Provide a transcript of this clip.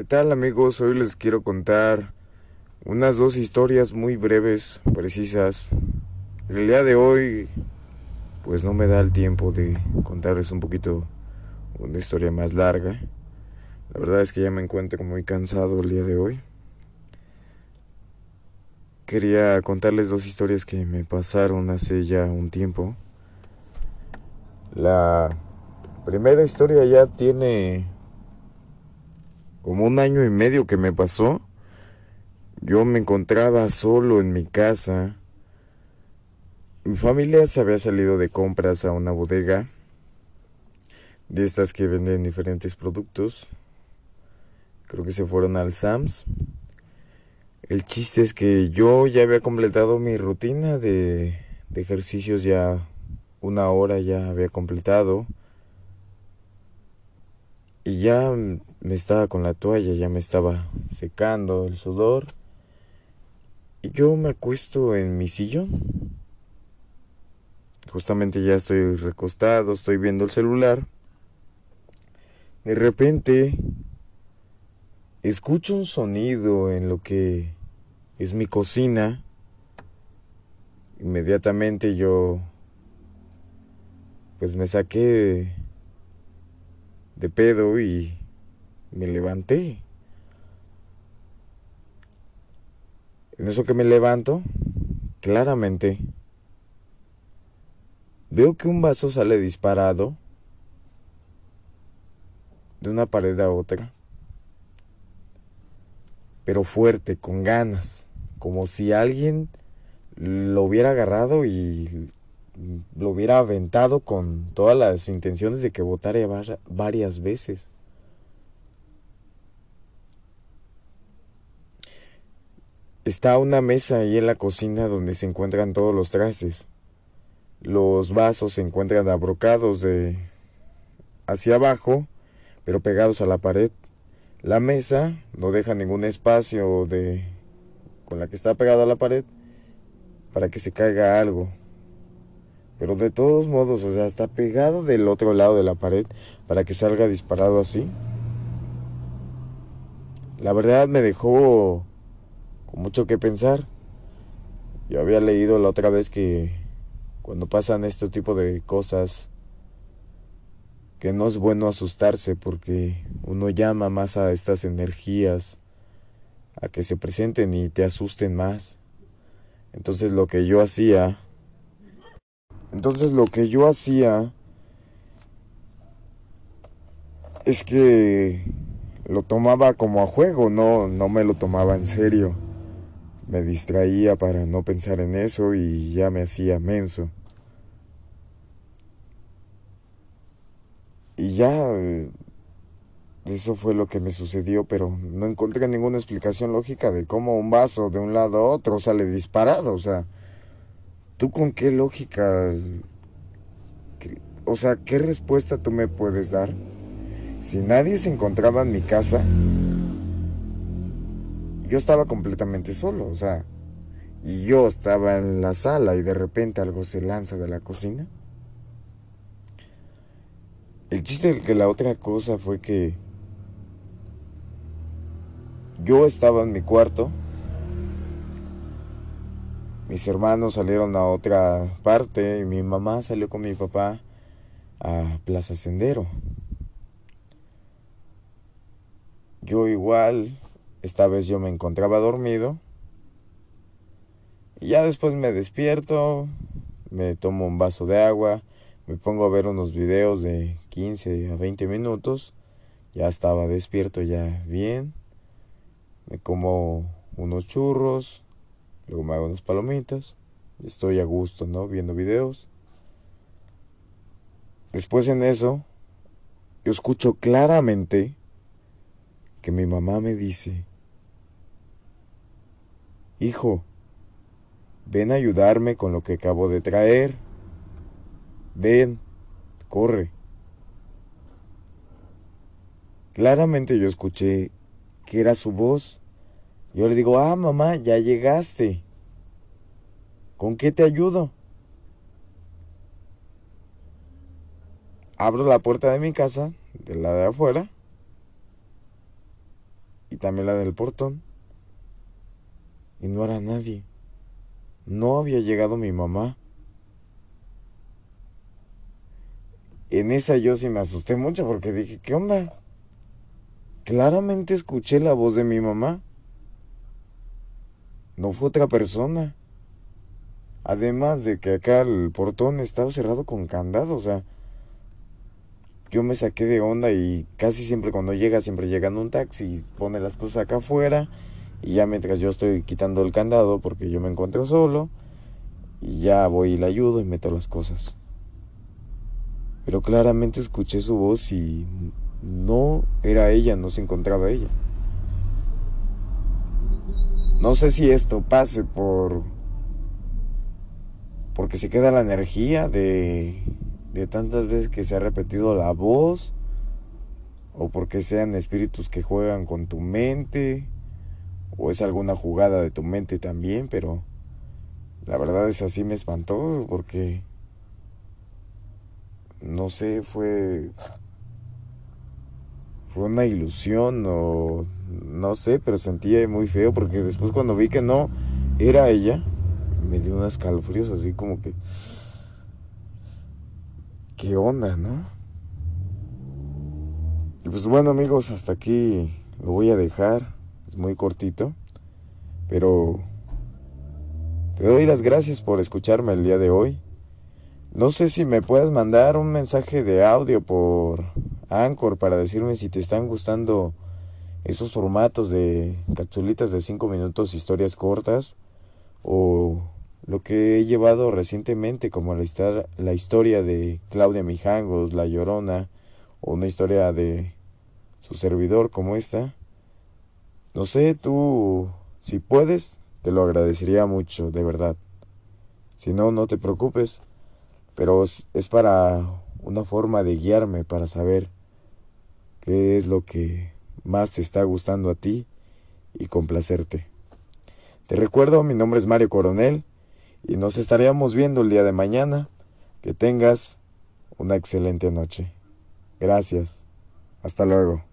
¿Qué tal amigos? Hoy les quiero contar unas dos historias muy breves, precisas. El día de hoy pues no me da el tiempo de contarles un poquito una historia más larga. La verdad es que ya me encuentro muy cansado el día de hoy. Quería contarles dos historias que me pasaron hace ya un tiempo. La primera historia ya tiene como un año y medio que me pasó, yo me encontraba solo en mi casa. Mi familia se había salido de compras a una bodega de estas que venden diferentes productos. Creo que se fueron al Sams. El chiste es que yo ya había completado mi rutina de, de ejercicios ya una hora ya había completado. Y ya me estaba con la toalla, ya me estaba secando el sudor. Y yo me acuesto en mi sillón. Justamente ya estoy recostado, estoy viendo el celular. De repente escucho un sonido en lo que es mi cocina. Inmediatamente yo pues me saqué de pedo y me levanté. En eso que me levanto, claramente, veo que un vaso sale disparado de una pared a otra, pero fuerte, con ganas, como si alguien lo hubiera agarrado y lo hubiera aventado con todas las intenciones de que votara varias veces. Está una mesa ahí en la cocina donde se encuentran todos los trastes. Los vasos se encuentran abrocados de hacia abajo, pero pegados a la pared. La mesa no deja ningún espacio de con la que está pegada a la pared para que se caiga algo. Pero de todos modos, o sea, está pegado del otro lado de la pared para que salga disparado así. La verdad me dejó con mucho que pensar. Yo había leído la otra vez que cuando pasan este tipo de cosas, que no es bueno asustarse porque uno llama más a estas energías a que se presenten y te asusten más. Entonces lo que yo hacía entonces lo que yo hacía es que lo tomaba como a juego, no, no me lo tomaba en serio. Me distraía para no pensar en eso y ya me hacía menso. Y ya eso fue lo que me sucedió, pero no encontré ninguna explicación lógica de cómo un vaso de un lado a otro sale disparado, o sea, ¿Tú con qué lógica, o sea, qué respuesta tú me puedes dar? Si nadie se encontraba en mi casa, yo estaba completamente solo, o sea, y yo estaba en la sala y de repente algo se lanza de la cocina. El chiste de que la otra cosa fue que yo estaba en mi cuarto mis hermanos salieron a otra parte y mi mamá salió con mi papá a Plaza Sendero. Yo igual, esta vez yo me encontraba dormido. Y ya después me despierto, me tomo un vaso de agua, me pongo a ver unos videos de 15 a 20 minutos. Ya estaba despierto ya bien. Me como unos churros, Luego me hago unas palomitas. Estoy a gusto, ¿no? Viendo videos. Después en eso, yo escucho claramente que mi mamá me dice, Hijo, ven a ayudarme con lo que acabo de traer. Ven, corre. Claramente yo escuché que era su voz. Yo le digo, ah, mamá, ya llegaste. ¿Con qué te ayudo? Abro la puerta de mi casa, de la de afuera, también la del portón. Y no era nadie. No había llegado mi mamá. En esa yo sí me asusté mucho porque dije, ¿qué onda? Claramente escuché la voz de mi mamá. No fue otra persona. Además de que acá el portón estaba cerrado con candado, o sea, yo me saqué de onda y casi siempre cuando llega, siempre llega en un taxi, pone las cosas acá afuera y ya mientras yo estoy quitando el candado porque yo me encuentro solo y ya voy y le ayudo y meto las cosas. Pero claramente escuché su voz y no era ella, no se encontraba ella. No sé si esto pase por porque se queda la energía de de tantas veces que se ha repetido la voz, o porque sean espíritus que juegan con tu mente, o es alguna jugada de tu mente también, pero la verdad es así me espantó porque no sé, fue fue una ilusión o no sé, pero sentía muy feo porque después cuando vi que no era ella, me dio unas calofríos así como que qué onda, ¿no? Y pues bueno amigos, hasta aquí lo voy a dejar. Es muy cortito. Pero te doy las gracias por escucharme el día de hoy. No sé si me puedes mandar un mensaje de audio por Anchor para decirme si te están gustando esos formatos de capsulitas de 5 minutos, historias cortas o lo que he llevado recientemente, como la, la historia de Claudia Mijangos, La Llorona, o una historia de su servidor como esta. No sé, tú, si puedes, te lo agradecería mucho, de verdad. Si no, no te preocupes, pero es para una forma de guiarme, para saber qué es lo que más te está gustando a ti y complacerte. Te recuerdo, mi nombre es Mario Coronel y nos estaríamos viendo el día de mañana. Que tengas una excelente noche. Gracias. Hasta luego.